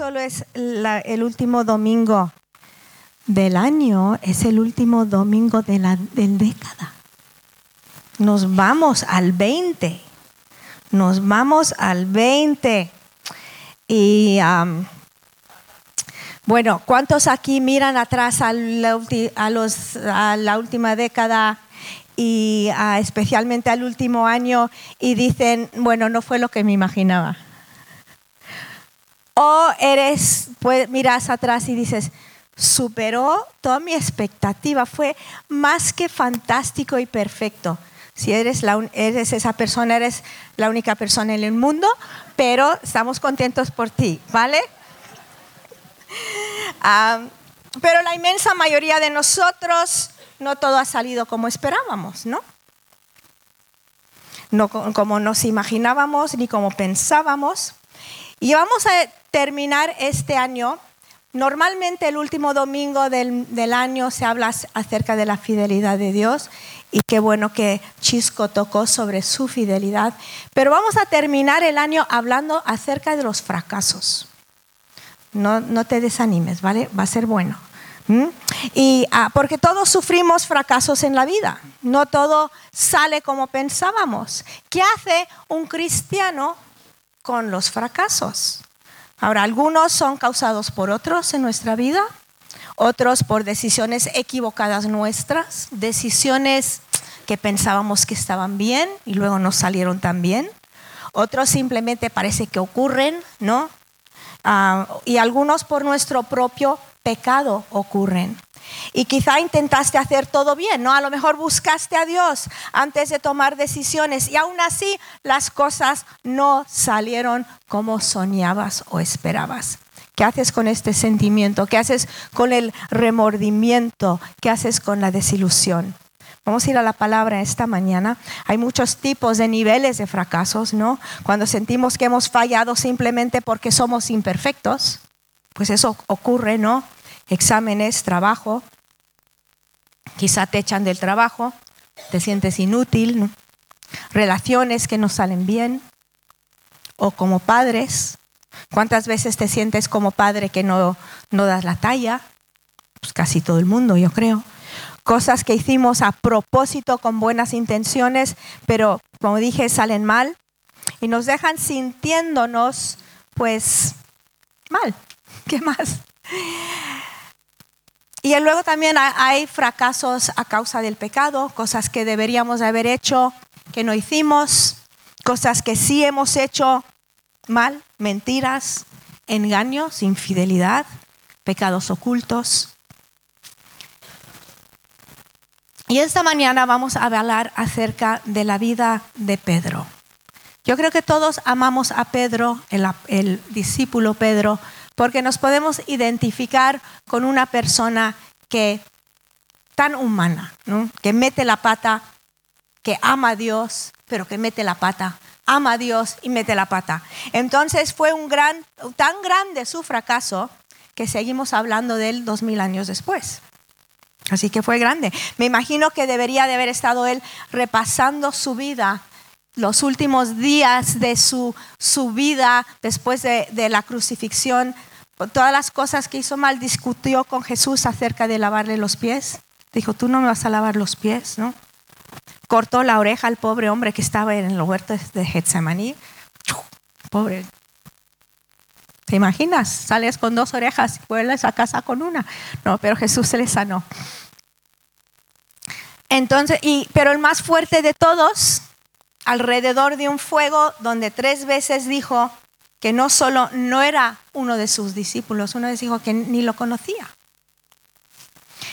solo es el último domingo del año, es el último domingo de la década. Nos vamos al 20. Nos vamos al 20. Y bueno, ¿cuántos aquí miran atrás a la, última década y especialmente al último año y dicen, bueno, no fue lo que me imaginaba? O eres, pues, miras atrás y dices, superó toda mi expectativa, fue más que fantástico y perfecto. Si eres, esa persona, eres la única persona en el mundo, pero estamos contentos por ti, ¿vale? Pero la inmensa mayoría de nosotros, no todo ha salido como esperábamos, ¿no? No como nos imaginábamos ni como pensábamos. Y vamos a terminar este año. Normalmente el último domingo del, año se habla acerca de la fidelidad de Dios y qué bueno que Chisco tocó sobre su fidelidad. Pero vamos a terminar el año hablando acerca de los fracasos. No, no te desanimes, ¿vale? Va a ser bueno. Y ah, porque todos sufrimos fracasos en la vida, no todo sale como pensábamos. ¿Qué hace un cristiano con los fracasos? Ahora, algunos son causados por otros en nuestra vida, otros por decisiones equivocadas nuestras, decisiones que pensábamos que estaban bien y luego no salieron tan bien. Otros simplemente parece que ocurren, ¿no? Ah, y algunos por nuestro propio pecado ocurren. Y quizá intentaste hacer todo bien, ¿no? A lo mejor buscaste a Dios antes de tomar decisiones y aún así las cosas no salieron como soñabas o esperabas. ¿Qué haces con este sentimiento? ¿Qué haces con el remordimiento? ¿Qué haces con la desilusión? Vamos a ir a la palabra esta mañana. Hay muchos tipos de niveles de fracasos, ¿no? Cuando sentimos que hemos fallado simplemente porque somos imperfectos, pues eso ocurre, ¿no? Exámenes, trabajo, quizá te echan del trabajo, te sientes inútil, relaciones que no salen bien, o como padres, ¿Cuántas veces te sientes como padre que no, no das la talla? Pues casi todo el mundo, yo creo. Cosas que hicimos a propósito con buenas intenciones, pero como dije, salen mal y nos dejan sintiéndonos pues mal. ¿Qué más? Y luego también hay fracasos a causa del pecado, cosas que deberíamos haber hecho que no hicimos, cosas que sí hemos hecho mal, mentiras, engaños, infidelidad, pecados ocultos. Y esta mañana vamos a hablar acerca de la vida de Pedro. Yo creo que todos amamos a Pedro, el, discípulo Pedro, porque nos podemos identificar con una persona que tan humana, que mete la pata, que ama a Dios, pero que mete la pata ama a Dios y mete la pata. Entonces fue un gran, tan grande su fracaso que seguimos hablando de él dos mil años después. Así que fue grande. Me imagino que debería de haber estado él repasando su vida, los últimos días de su, su vida después de, de la crucifixión, todas las cosas que hizo mal, discutió con Jesús acerca de lavarle los pies. Dijo, tú no me vas a lavar los pies, ¿no? cortó la oreja al pobre hombre que estaba en los huertos de Getsemaní. Pobre. ¿Te imaginas? Sales con dos orejas y vuelves a casa con una. No, pero Jesús se le sanó. Entonces, y, pero el más fuerte de todos, alrededor de un fuego donde tres veces dijo que no solo no era uno de sus discípulos, una vez dijo que ni lo conocía.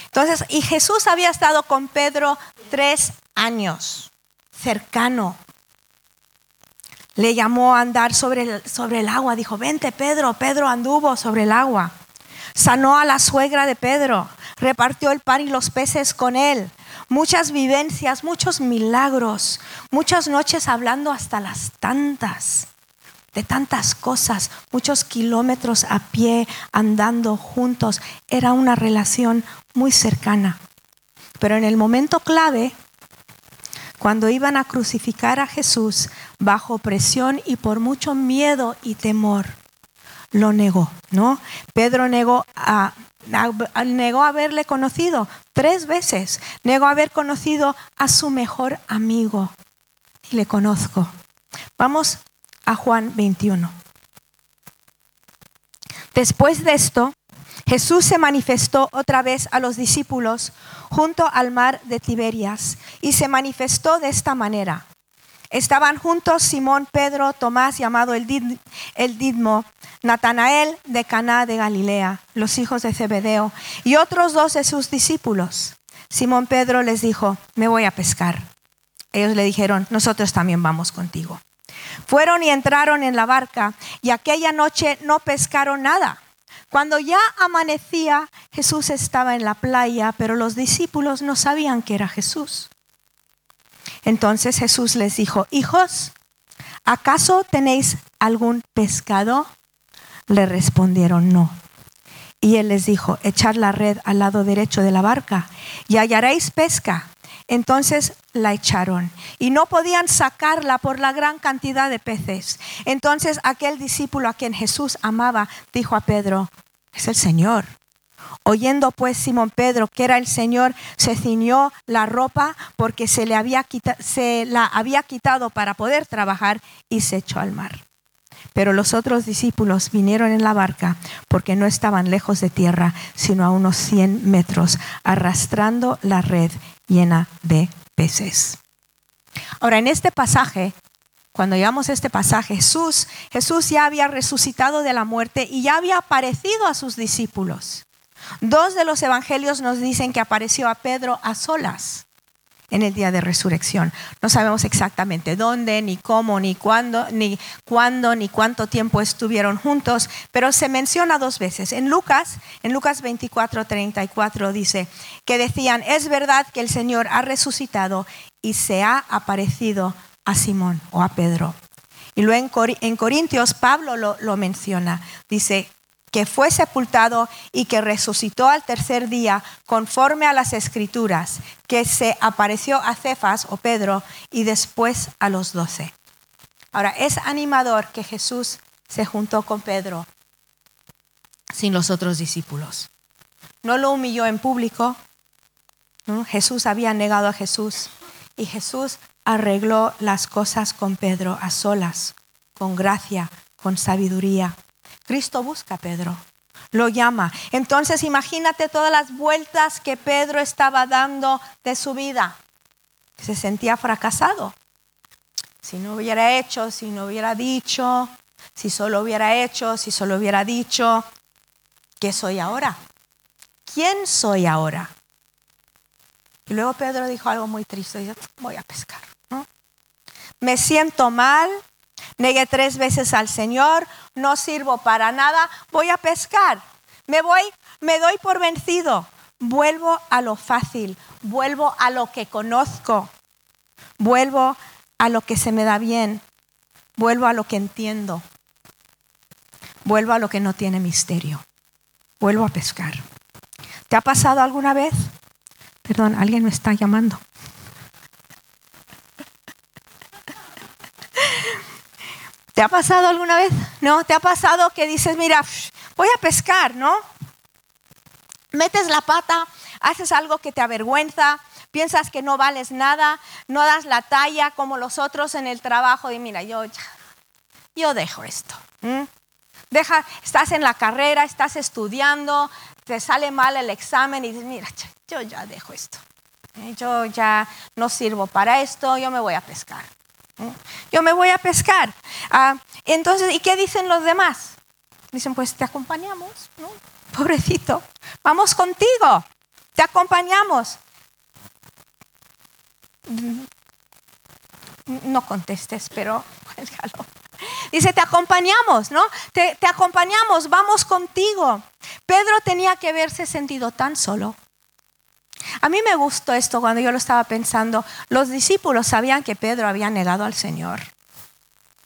Entonces, y Jesús había estado con Pedro tres años, cercano. Le llamó a andar sobre el, sobre el agua. Dijo, vente Pedro. Pedro anduvo sobre el agua. Sanó a la suegra de Pedro. Repartió el pan y los peces con él. Muchas vivencias, muchos milagros. Muchas noches hablando hasta las tantas de tantas cosas, muchos kilómetros a pie, andando juntos. Era una relación muy cercana. Pero en el momento clave, cuando iban a crucificar a Jesús bajo presión y por mucho miedo y temor, lo negó, ¿no? Pedro negó negó haberle conocido tres veces, negó haber conocido a su mejor amigo. Y le conozco. Vamos a Juan 21. Después de esto, Jesús se manifestó otra vez a los discípulos junto al mar de Tiberias y se manifestó de esta manera. Estaban juntos Simón, Pedro, Tomás, llamado el, Didmo, Natanael de Caná de Galilea, los hijos de Zebedeo, y otros dos de sus discípulos. Simón Pedro les dijo, me voy a pescar. Ellos le dijeron, nosotros también vamos contigo. Fueron y entraron en la barca, y aquella noche no pescaron nada. Cuando ya amanecía, Jesús estaba en la playa, pero los discípulos no sabían que era Jesús. Entonces Jesús les dijo, hijos, ¿acaso tenéis algún pescado? Le respondieron, no. Y él les dijo, echad la red al lado derecho de la barca y hallaréis pesca. Entonces la echaron y no podían sacarla por la gran cantidad de peces. Entonces aquel discípulo a quien Jesús amaba dijo a Pedro, es el Señor. Oyendo pues Simón Pedro que era el Señor, se ciñó la ropa porque se, le había se la había quitado para poder trabajar y se echó al mar. Pero los otros discípulos vinieron en la barca porque no estaban lejos de tierra, sino a unos 100 metros, arrastrando la red llena de peces. Ahora, en este pasaje, cuando llegamos este pasaje, Jesús, Jesús ya había resucitado de la muerte y ya había aparecido a sus discípulos. Dos de los evangelios nos dicen que apareció a Pedro a solas en el día de resurrección. No sabemos exactamente dónde, ni cómo, ni cuándo, ni cuándo, ni cuánto tiempo estuvieron juntos, pero se menciona dos veces. En Lucas, en Lucas 24, 34 dice que decían, es verdad que el Señor ha resucitado y se ha aparecido a Simón o a Pedro. Y luego en Corintios Pablo lo, lo menciona. Dice, que fue sepultado y que resucitó al tercer día conforme a las escrituras, que se apareció a Cefas o Pedro y después a los doce. Ahora, es animador que Jesús se juntó con Pedro sin los otros discípulos. No lo humilló en público. Jesús había negado a Jesús y Jesús arregló las cosas con Pedro a solas, con gracia, con sabiduría. Cristo busca a Pedro, lo llama. Entonces imagínate todas las vueltas que Pedro estaba dando de su vida. Se sentía fracasado. Si no hubiera hecho, si no hubiera dicho, si solo hubiera hecho, si solo hubiera dicho, ¿qué soy ahora? ¿Quién soy ahora? Y luego Pedro dijo algo muy triste, voy a pescar. Me siento mal, Negué tres veces al Señor, no sirvo para nada, voy a pescar. Me voy, me doy por vencido. Vuelvo a lo fácil, vuelvo a lo que conozco, vuelvo a lo que se me da bien, vuelvo a lo que entiendo, vuelvo a lo que no tiene misterio, vuelvo a pescar. ¿Te ha pasado alguna vez? Perdón, alguien me está llamando. ¿Te ha pasado alguna vez? ¿No? ¿Te ha pasado que dices, mira, voy a pescar, ¿no? Metes la pata, haces algo que te avergüenza, piensas que no vales nada, no das la talla como los otros en el trabajo y mira, yo ya, yo dejo esto. Deja, estás en la carrera, estás estudiando, te sale mal el examen y dices, mira, yo ya dejo esto. ¿eh? Yo ya no sirvo para esto, yo me voy a pescar. Yo me voy a pescar. Ah, entonces, ¿y qué dicen los demás? Dicen, pues te acompañamos, ¿no? Pobrecito, vamos contigo, te acompañamos. No contestes, pero Dice, te acompañamos, ¿no? Te, te acompañamos, vamos contigo. Pedro tenía que haberse sentido tan solo. A mí me gustó esto cuando yo lo estaba pensando. Los discípulos sabían que Pedro había negado al Señor.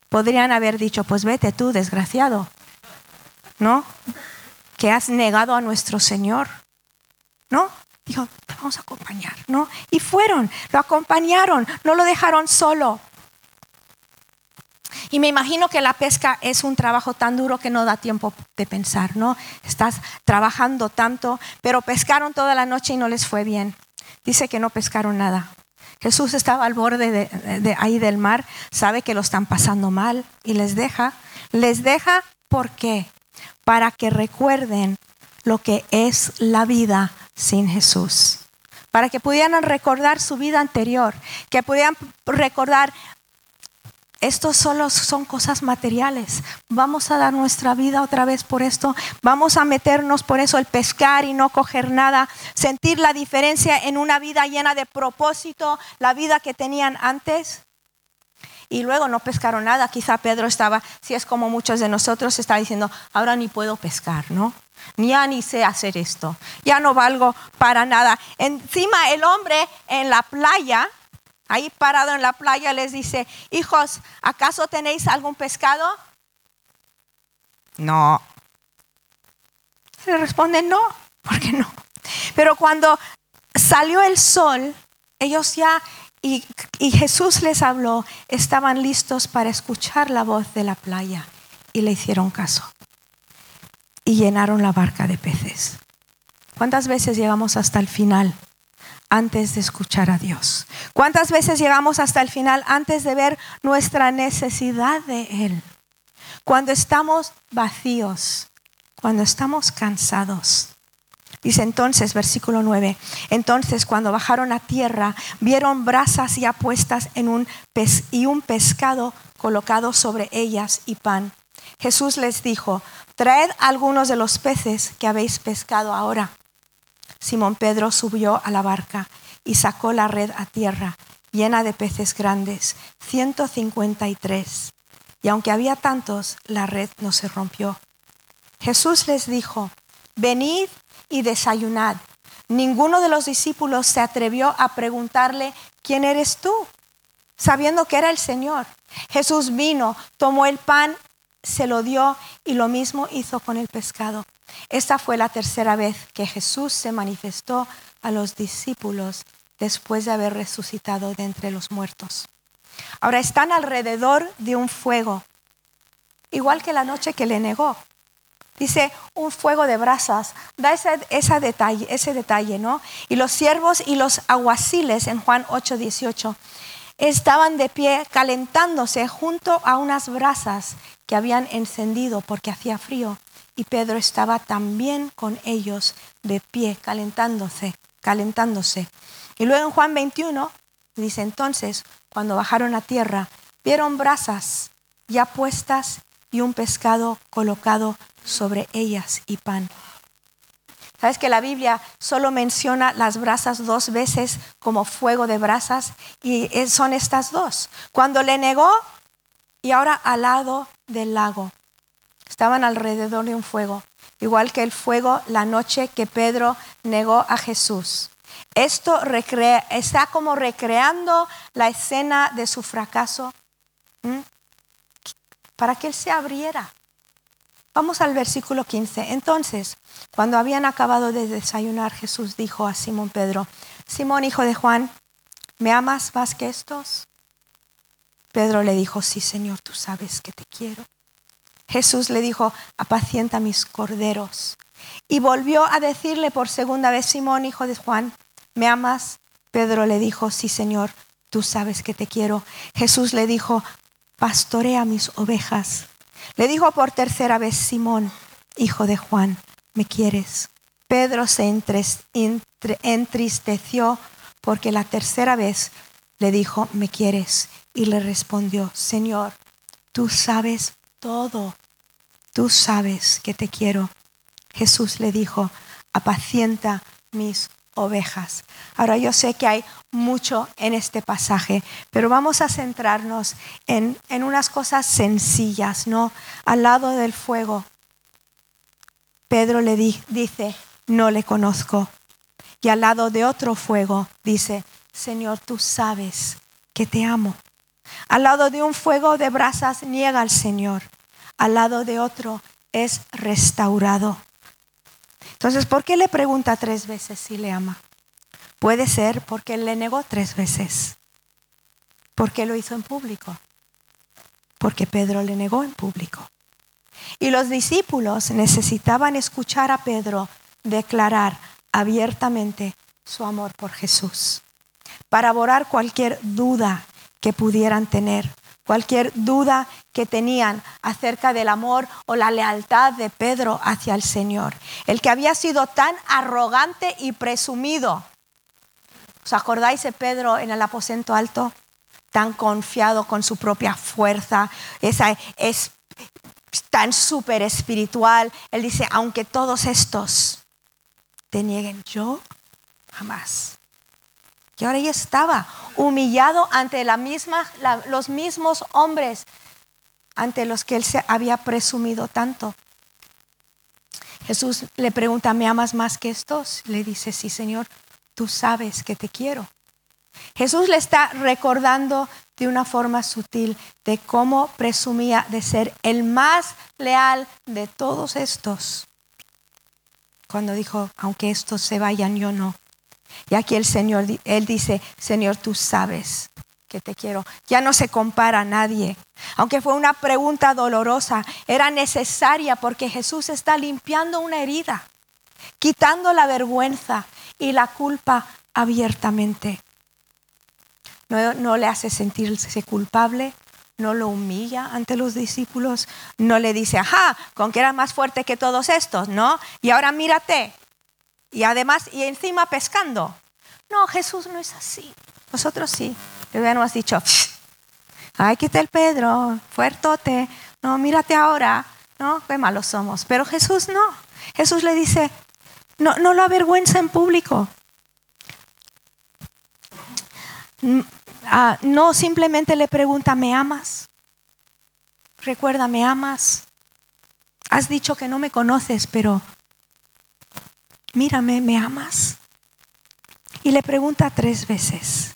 Podrían haber dicho, pues vete tú, desgraciado, ¿no? Que has negado a nuestro Señor, ¿no? Dijo, te vamos a acompañar, ¿no? Y fueron, lo acompañaron, no lo dejaron solo. Y me imagino que la pesca es un trabajo tan duro que no da tiempo de pensar, ¿no? Estás trabajando tanto, pero pescaron toda la noche y no les fue bien. Dice que no pescaron nada. Jesús estaba al borde de, ahí del mar, sabe que lo están pasando mal y les deja. Les deja, ¿por qué? Para que recuerden lo que es la vida sin Jesús. Para que pudieran recordar su vida anterior, que pudieran recordar esto solo son cosas materiales. Vamos a dar nuestra vida otra vez por esto. Vamos a meternos por eso el pescar y no coger nada. Sentir la diferencia en una vida llena de propósito, la vida que tenían antes. Y luego no pescaron nada. Quizá Pedro estaba, si es como muchos de nosotros, está diciendo, ahora ni puedo pescar, ¿no? Ya ni sé hacer esto. Ya no valgo para nada. Encima el hombre en la playa ahí parado en la playa, les dice, hijos, ¿acaso tenéis algún pescado? No. Se responden, no, ¿por qué no? Pero cuando salió el sol, ellos ya, y, y Jesús les habló, estaban listos para escuchar la voz de la playa y le hicieron caso. Y llenaron la barca de peces. ¿Cuántas veces llegamos hasta el final? Antes de escuchar a Dios? ¿Cuántas veces llegamos hasta el final antes de ver nuestra necesidad de Él? Cuando estamos vacíos, cuando estamos cansados. Dice entonces, versículo 9, entonces cuando bajaron a tierra, vieron brasas ya puestas en un y un pescado colocado sobre ellas y pan. Jesús les dijo, traed algunos de los peces que habéis pescado ahora. Simón Pedro subió a la barca y sacó la red a tierra, llena de peces grandes, 153. Y aunque había tantos, la red no se rompió. Jesús les dijo, venid y desayunad. Ninguno de los discípulos se atrevió a preguntarle, ¿quién eres tú? Sabiendo que era el Señor. Jesús vino, tomó el pan, se lo dio y lo mismo hizo con el pescado. Esta fue la tercera vez que Jesús se manifestó a los discípulos después de haber resucitado de entre los muertos. Ahora están alrededor de un fuego, igual que la noche que le negó. Dice un fuego de brasas, da ese, detalle, ese detalle, ¿no? Y los siervos y los aguaciles en Juan 8, 18 estaban de pie calentándose junto a unas brasas que habían encendido porque hacía frío y Pedro estaba también con ellos de pie, calentándose, calentándose. Y luego en Juan 21 dice entonces, cuando bajaron a tierra, vieron brasas ya puestas y un pescado colocado sobre ellas y pan. ¿Sabes que la Biblia solo menciona las brasas dos veces como fuego de brasas? Y son estas dos. Cuando le negó y ahora al lado del lago. Estaban alrededor de un fuego, igual que el fuego la noche que Pedro negó a Jesús. Esto está como recreando la escena de su fracaso para que él se abriera. Vamos al versículo 15. Entonces, cuando habían acabado de desayunar, Jesús dijo a Simón Pedro, Simón, hijo de Juan, ¿me amas más que estos? Pedro le dijo, sí, Señor, tú sabes que te quiero. Jesús le dijo, apacienta mis corderos. Y volvió a decirle por segunda vez, Simón, hijo de Juan, ¿me amas? Pedro le dijo, sí, Señor, tú sabes que te quiero. Jesús le dijo, pastorea mis ovejas. Le dijo por tercera vez, Simón, hijo de Juan, ¿me quieres? Pedro se entristeció porque la tercera vez le dijo, ¿me quieres? Y le respondió, Señor, tú sabes todo tú sabes que te quiero. Jesús le dijo, apacienta mis ovejas. Ahora yo sé que hay mucho en este pasaje, pero vamos a centrarnos en, en unas cosas sencillas, ¿no? Al lado del fuego, Pedro le dice, no le conozco. Y al lado de otro fuego dice, Señor, tú sabes que te amo. Al lado de un fuego de brasas niega al Señor al lado de otro es restaurado. Entonces, ¿por qué le pregunta tres veces si le ama? Puede ser porque le negó tres veces. ¿Por qué lo hizo en público? porque Pedro le negó en público. Y los discípulos necesitaban escuchar a Pedro declarar abiertamente su amor por Jesús, para borrar cualquier duda que pudieran tener, cualquier duda que tenían acerca del amor o la lealtad de Pedro hacia el Señor, el que había sido tan arrogante y presumido. ¿Os acordáis de Pedro en el aposento alto? Tan confiado con su propia fuerza, esa es tan súper espiritual. Él dice, aunque todos estos te nieguen, yo jamás. Y ahora ya estaba humillado ante los mismos hombres ante los que él se había presumido tanto. Jesús le pregunta, ¿me amas más que estos? Le dice, sí, Señor, tú sabes que te quiero. Jesús le está recordando de una forma sutil de cómo presumía de ser el más leal de todos estos. Cuando dijo, aunque estos se vayan, yo no. Y aquí el Señor, Él dice, Señor, tú sabes que te quiero. Ya no se compara a nadie. Aunque fue una pregunta dolorosa, era necesaria porque Jesús está limpiando una herida, quitando la vergüenza y la culpa abiertamente. No, le hace sentirse culpable, no lo humilla ante los discípulos, no le dice, ajá, con que era más fuerte que todos estos, ¿no? Y ahora mírate. Y además, y encima pescando. No, Jesús no es así. Nosotros sí. Le hubiéramos dicho, ay, qué tal Pedro, fuertote. No, mírate ahora. No, qué malos somos. Pero Jesús no. Jesús le dice, no, no lo avergüenza en público. Ah, no simplemente le pregunta, ¿me amas? Recuerda, ¿me amas? Has dicho que no me conoces, pero mírame, ¿me amas? Y le pregunta tres veces,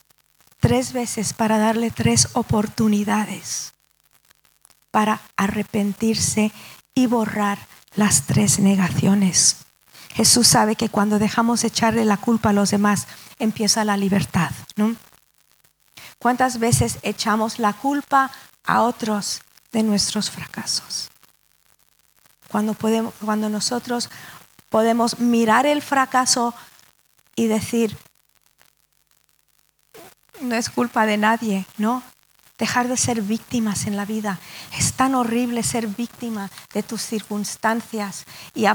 tres veces para darle tres oportunidades para arrepentirse y borrar las tres negaciones. Jesús sabe que cuando dejamos echarle la culpa a los demás, empieza la libertad, ¿no? ¿Cuántas veces echamos la culpa a otros de nuestros fracasos? Cuando, podemos, cuando nosotros podemos mirar el fracaso y decir, no es culpa de nadie, ¿no? Dejar de ser víctimas en la vida. Es tan horrible ser víctima de tus circunstancias y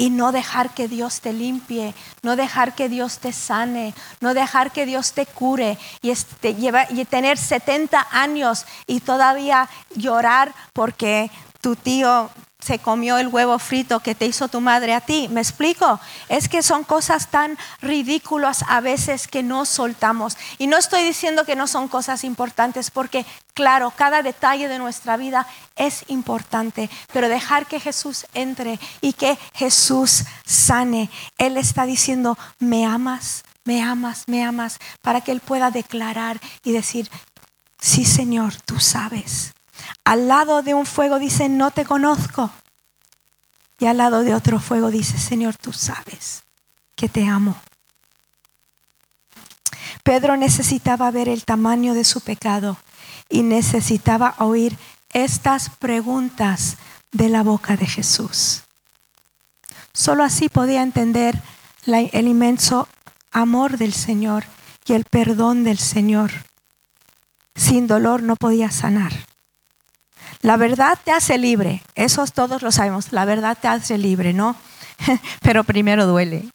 y no dejar que Dios te limpie, no dejar que Dios te sane, no dejar que Dios te cure y, este, y tener 70 años y todavía llorar porque tu tío se comió el huevo frito que te hizo tu madre a ti. ¿Me explico? Es que son cosas tan ridículas a veces que no soltamos. Y no estoy diciendo que no son cosas importantes, porque claro, cada detalle de nuestra vida es importante, pero dejar que Jesús entre y que Jesús sane. Él está diciendo, me amas, me amas, me amas, para que Él pueda declarar y decir, sí Señor, tú sabes al lado de un fuego dice, no te conozco. Y al lado de otro fuego dice, Señor, tú sabes que te amo. Pedro necesitaba ver el tamaño de su pecado y necesitaba oír estas preguntas de la boca de Jesús. Solo así podía entender el inmenso amor del Señor y el perdón del Señor. Sin dolor no podía sanar. La verdad te hace libre, eso todos lo sabemos, la verdad te hace libre, ¿no? Pero primero duele.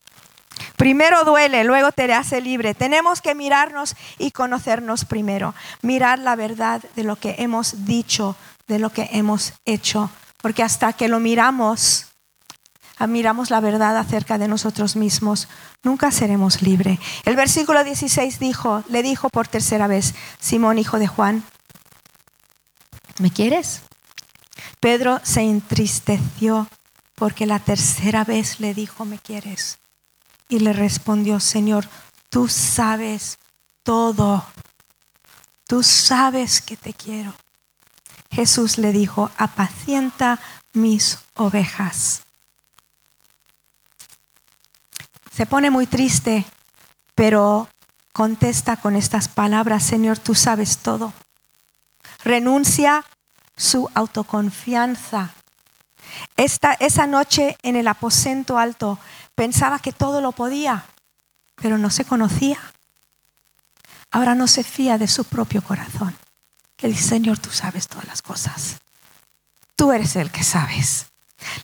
Primero duele, luego te hace libre. Tenemos que mirarnos y conocernos primero. Mirar la verdad de lo que hemos dicho, de lo que hemos hecho. Porque hasta que lo miramos, ah, miramos la verdad acerca de nosotros mismos, nunca seremos libres. El versículo 16 dijo, le dijo por tercera vez, Simón, hijo de Juan, ¿me quieres? Pedro se entristeció porque la tercera vez le dijo, ¿me quieres? Y le respondió, Señor, tú sabes todo. Tú sabes que te quiero. Jesús le dijo, apacienta mis ovejas. Se pone muy triste, pero contesta con estas palabras, Señor, tú sabes todo. Renuncia su autoconfianza. Esta, esa noche en el aposento alto pensaba que todo lo podía, pero no se conocía. Ahora no se fía de su propio corazón. Que dice, Señor, tú sabes todas las cosas. Tú eres el que sabes.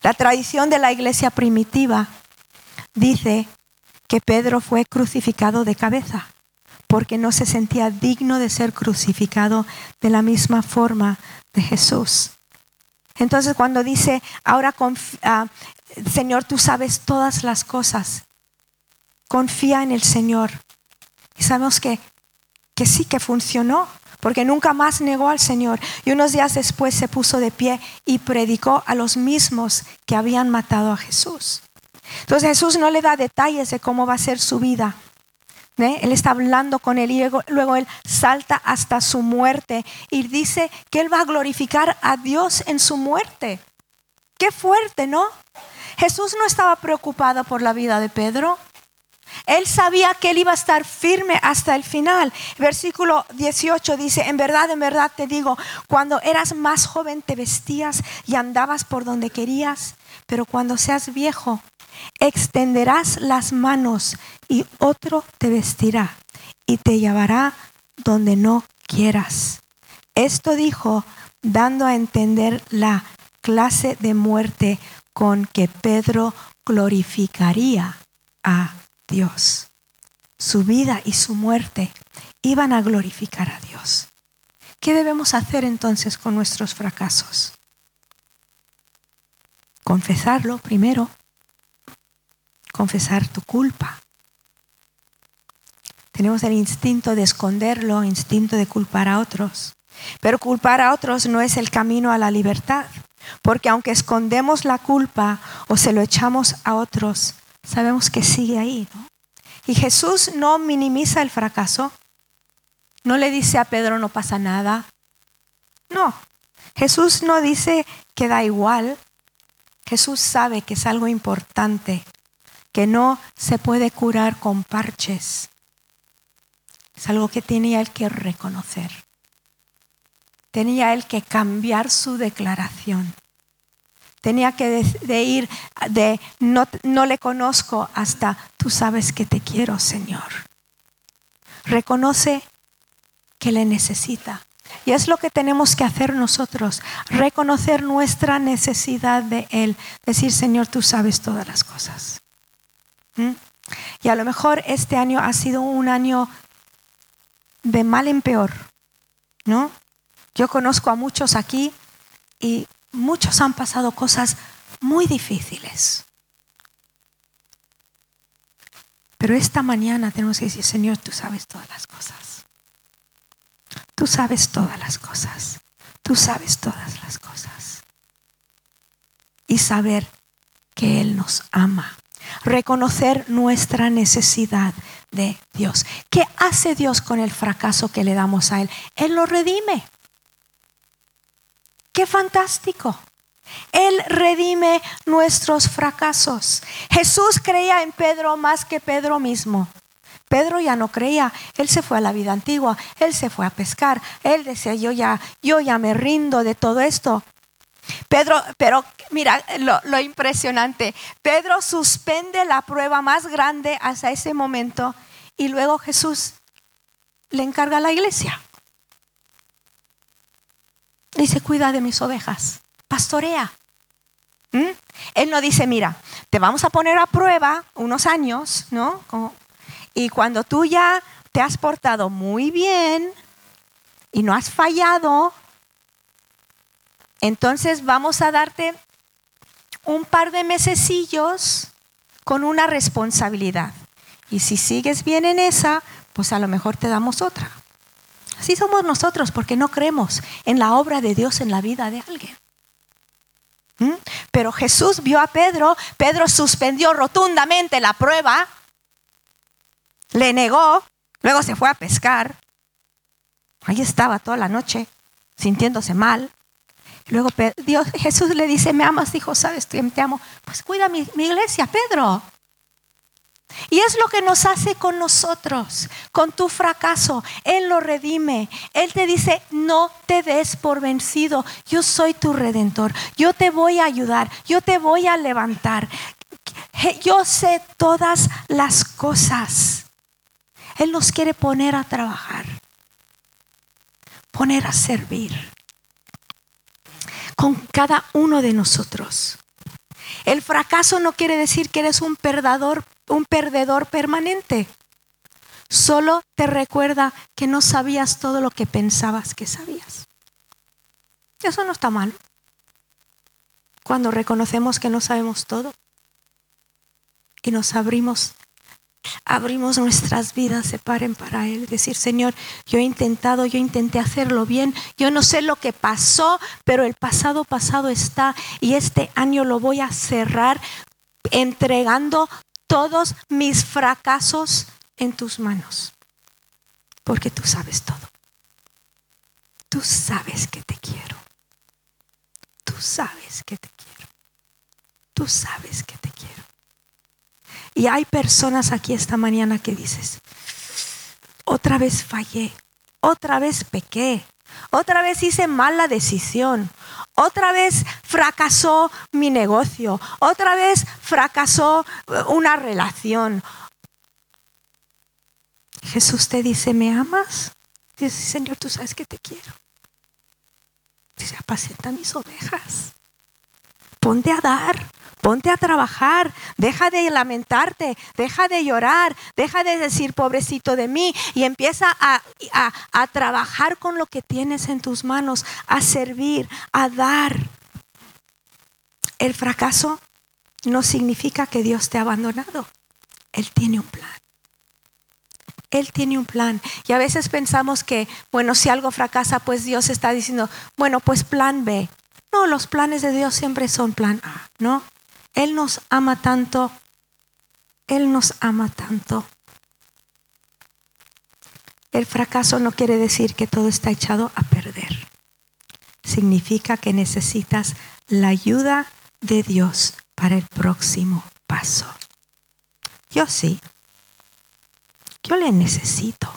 La tradición de la iglesia primitiva dice que Pedro fue crucificado de cabeza porque no se sentía digno de ser crucificado de la misma forma de Jesús. Entonces cuando dice, ahora uh, Señor, tú sabes todas las cosas, confía en el Señor. Y sabemos que, que sí que funcionó, porque nunca más negó al Señor. Y unos días después se puso de pie y predicó a los mismos que habían matado a Jesús. Entonces Jesús no le da detalles de cómo va a ser su vida. ¿Eh? Él está hablando con él y luego, luego, él salta hasta su muerte y dice que él va a glorificar a Dios en su muerte. Qué fuerte, ¿no? Jesús no estaba preocupado por la vida de Pedro. Él sabía que él iba a estar firme hasta el final. Versículo 18 dice, en verdad, en verdad te digo, cuando eras más joven te vestías y andabas por donde querías, pero cuando seas viejo extenderás las manos y otro te vestirá y te llevará donde no quieras. Esto dijo dando a entender la clase de muerte con que Pedro glorificaría a Dios. Su vida y su muerte iban a glorificar a Dios. ¿Qué debemos hacer entonces con nuestros fracasos? Confesarlo primero, confesar tu culpa. Tenemos el instinto de esconderlo, instinto de culpar a otros. Pero culpar a otros no es el camino a la libertad, porque aunque escondemos la culpa o se lo echamos a otros, sabemos que sigue ahí. Y Jesús no minimiza el fracaso, no le dice a Pedro no pasa nada. No, Jesús no dice que da igual. Jesús sabe que es algo importante que no se puede curar con parches. Es algo que tenía él que reconocer. Tenía él que cambiar su declaración. Tenía que de, ir de no, no le conozco hasta tú sabes que te quiero, Señor. Reconoce que le necesita. Y es lo que tenemos que hacer nosotros, reconocer nuestra necesidad de Él, decir, Señor, tú sabes todas las cosas. Y a lo mejor este año ha sido un año de mal en peor, ¿no? Yo conozco a muchos aquí y muchos han pasado cosas muy difíciles. Pero esta mañana tenemos que decir, Señor, tú sabes todas las cosas. Tú sabes todas las cosas. Tú sabes todas las cosas. Y saber que Él nos ama reconocer nuestra necesidad de Dios. ¿Qué hace Dios con el fracaso que le damos a Él? Él lo redime. Qué fantástico. Él redime nuestros fracasos. Jesús creía en Pedro más que Pedro mismo. Pedro ya no creía, él se fue a la vida antigua, él se fue a pescar, él decía, yo ya, yo ya me rindo de todo esto. Pedro, pero mira lo, impresionante. Pedro suspende la prueba más grande hasta ese momento y luego Jesús le encarga a la iglesia. Dice, cuida de mis ovejas, pastorea. ¿Mm? Él no dice, mira, te vamos a poner a prueba unos años, ¿no? Y cuando tú ya te has portado muy bien y no has fallado, entonces vamos a darte un par de mesecillos con una responsabilidad. Y si sigues bien en esa, pues a lo mejor te damos otra. Así somos nosotros porque no creemos en la obra de Dios en la vida de alguien. ¿Mm? Pero Jesús vio a Pedro, Pedro suspendió rotundamente la prueba, le negó, luego se fue a pescar. Ahí estaba toda la noche, sintiéndose mal. Luego Dios, Jesús le dice, ¿me amas? Dijo, ¿sabes te amo? Pues cuida mi, iglesia, Pedro. Y es lo que nos hace con nosotros, con tu fracaso. Él lo redime. Él te dice, no te des por vencido. Yo soy tu redentor. Yo te voy a ayudar. Yo te voy a levantar. Yo sé todas las cosas. Él nos quiere poner a trabajar, poner a servir con cada uno de nosotros. El fracaso no quiere decir que eres un perdedor, un perdedor permanente. Solo te recuerda que no sabías todo lo que pensabas que sabías. Eso no está mal. Cuando reconocemos que no sabemos todo y nos abrimos abrimos nuestras vidas, se paren para Él. Decir, Señor, yo he intentado, yo intenté hacerlo bien, yo no sé lo que pasó, pero el pasado pasado está y este año lo voy a cerrar entregando todos mis fracasos en tus manos, porque tú sabes todo. Tú sabes que te quiero. Tú sabes que te quiero. Tú sabes que te quiero. Y hay personas aquí esta mañana que dices, otra vez fallé, otra vez pequé, otra vez hice mala decisión, otra vez fracasó mi negocio, otra vez fracasó eh, una relación. Jesús te dice, ¿me amas? Dice, Señor, tú sabes que te quiero. Dice, apacenta mis ovejas. Ponte a dar. Ponte a trabajar, deja de lamentarte, deja de llorar, deja de decir pobrecito de mí y empieza a, a, trabajar con lo que tienes en tus manos, a servir, a dar. El fracaso no significa que Dios te ha abandonado. Él tiene un plan. Él tiene un plan. Y a veces pensamos que, bueno, si algo fracasa, pues Dios está diciendo, bueno, pues plan B. No, los planes de Dios siempre son plan A, ¿no? Él nos ama tanto. Él nos ama tanto. El fracaso no quiere decir que todo está echado a perder. Significa que necesitas la ayuda de Dios para el próximo paso. Yo sí. Yo le necesito.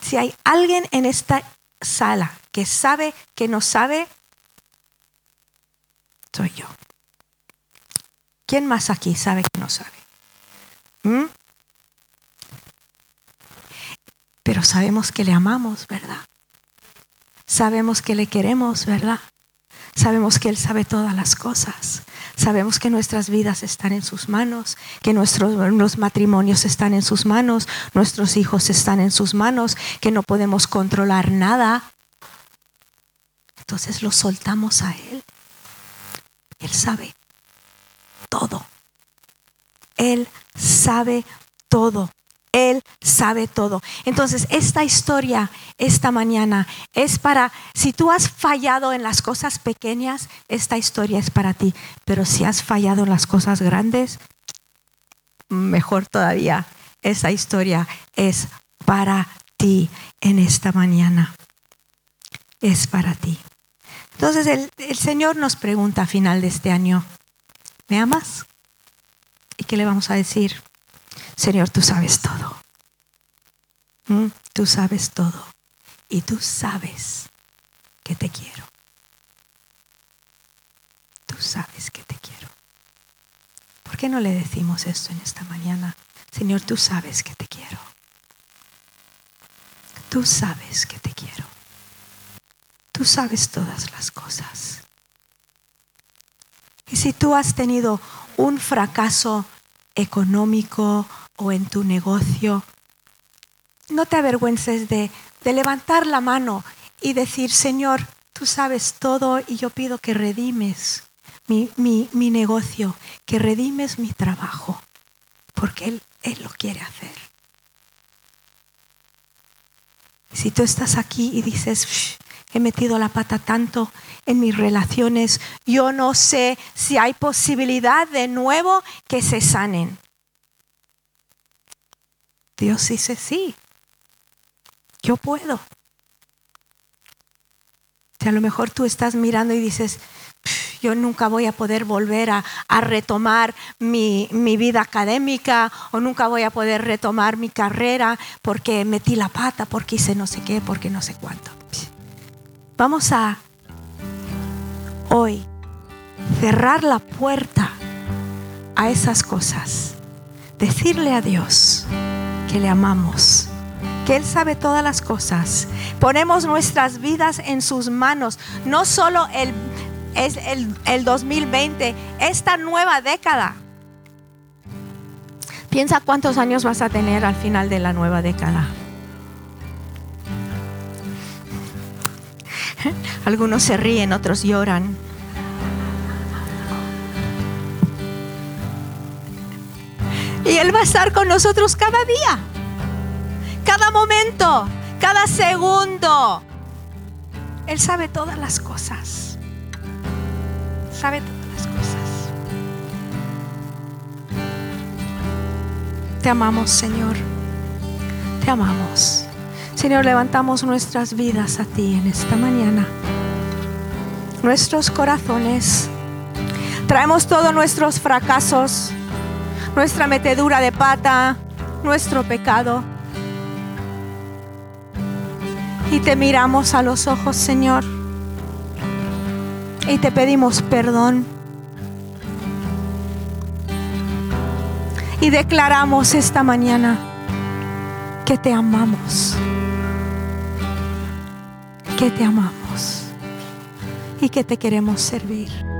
Si hay alguien en esta sala que sabe que no sabe, soy yo. ¿Quién más aquí sabe que no sabe? ¿Mm? Pero sabemos que le amamos, ¿verdad? Sabemos que le queremos, ¿verdad? Sabemos que Él sabe todas las cosas. Sabemos que nuestras vidas están en sus manos, que nuestros matrimonios están en sus manos, nuestros hijos están en sus manos, que no podemos controlar nada. Entonces lo soltamos a Él. Él sabe todo. Él sabe todo. Él sabe todo. Entonces, esta historia esta mañana es para, si tú has fallado en las cosas pequeñas, esta historia es para ti. Pero si has fallado en las cosas grandes, mejor todavía, esa historia es para ti en esta mañana. Es para ti. Entonces el, Señor nos pregunta a final de este año, ¿me amas? ¿Y qué le vamos a decir? Señor, tú sabes todo. ¿Mm? Tú sabes todo. Y tú sabes que te quiero. Tú sabes que te quiero. ¿Por qué no le decimos esto en esta mañana? Señor, tú sabes que te quiero. Tú sabes que te quiero. Tú sabes todas las cosas. Y si tú has tenido un fracaso económico o en tu negocio, no te avergüences de, levantar la mano y decir, Señor, tú sabes todo y yo pido que redimes mi, mi negocio, que redimes mi trabajo, porque Él, Él lo quiere hacer. Si tú estás aquí y dices, he metido la pata tanto en mis relaciones, yo no sé si hay posibilidad de nuevo que se sanen. Dios dice, sí, yo puedo. Si a lo mejor tú estás mirando y dices, yo nunca voy a poder volver a, retomar mi, mi, vida académica o nunca voy a poder retomar mi carrera porque metí la pata, porque hice no sé qué, porque no sé cuánto. Vamos a hoy cerrar la puerta a esas cosas. Decirle a Dios que le amamos, que Él sabe todas las cosas. Ponemos nuestras vidas en sus manos, no solo el, es el, el 2020, esta nueva década. Piensa cuántos años vas a tener al final de la nueva década. Algunos se ríen, otros lloran. Y Él va a estar con nosotros cada día, cada momento, cada segundo. Él sabe todas las cosas. Sabe todas las cosas. Te amamos, Señor. Te amamos. Señor, levantamos nuestras vidas a ti en esta mañana. Nuestros corazones. Traemos todos nuestros fracasos nuestra metedura de pata, nuestro pecado. Y te miramos a los ojos, Señor, y te pedimos perdón. Y declaramos esta mañana que te amamos, que te amamos y que te queremos servir.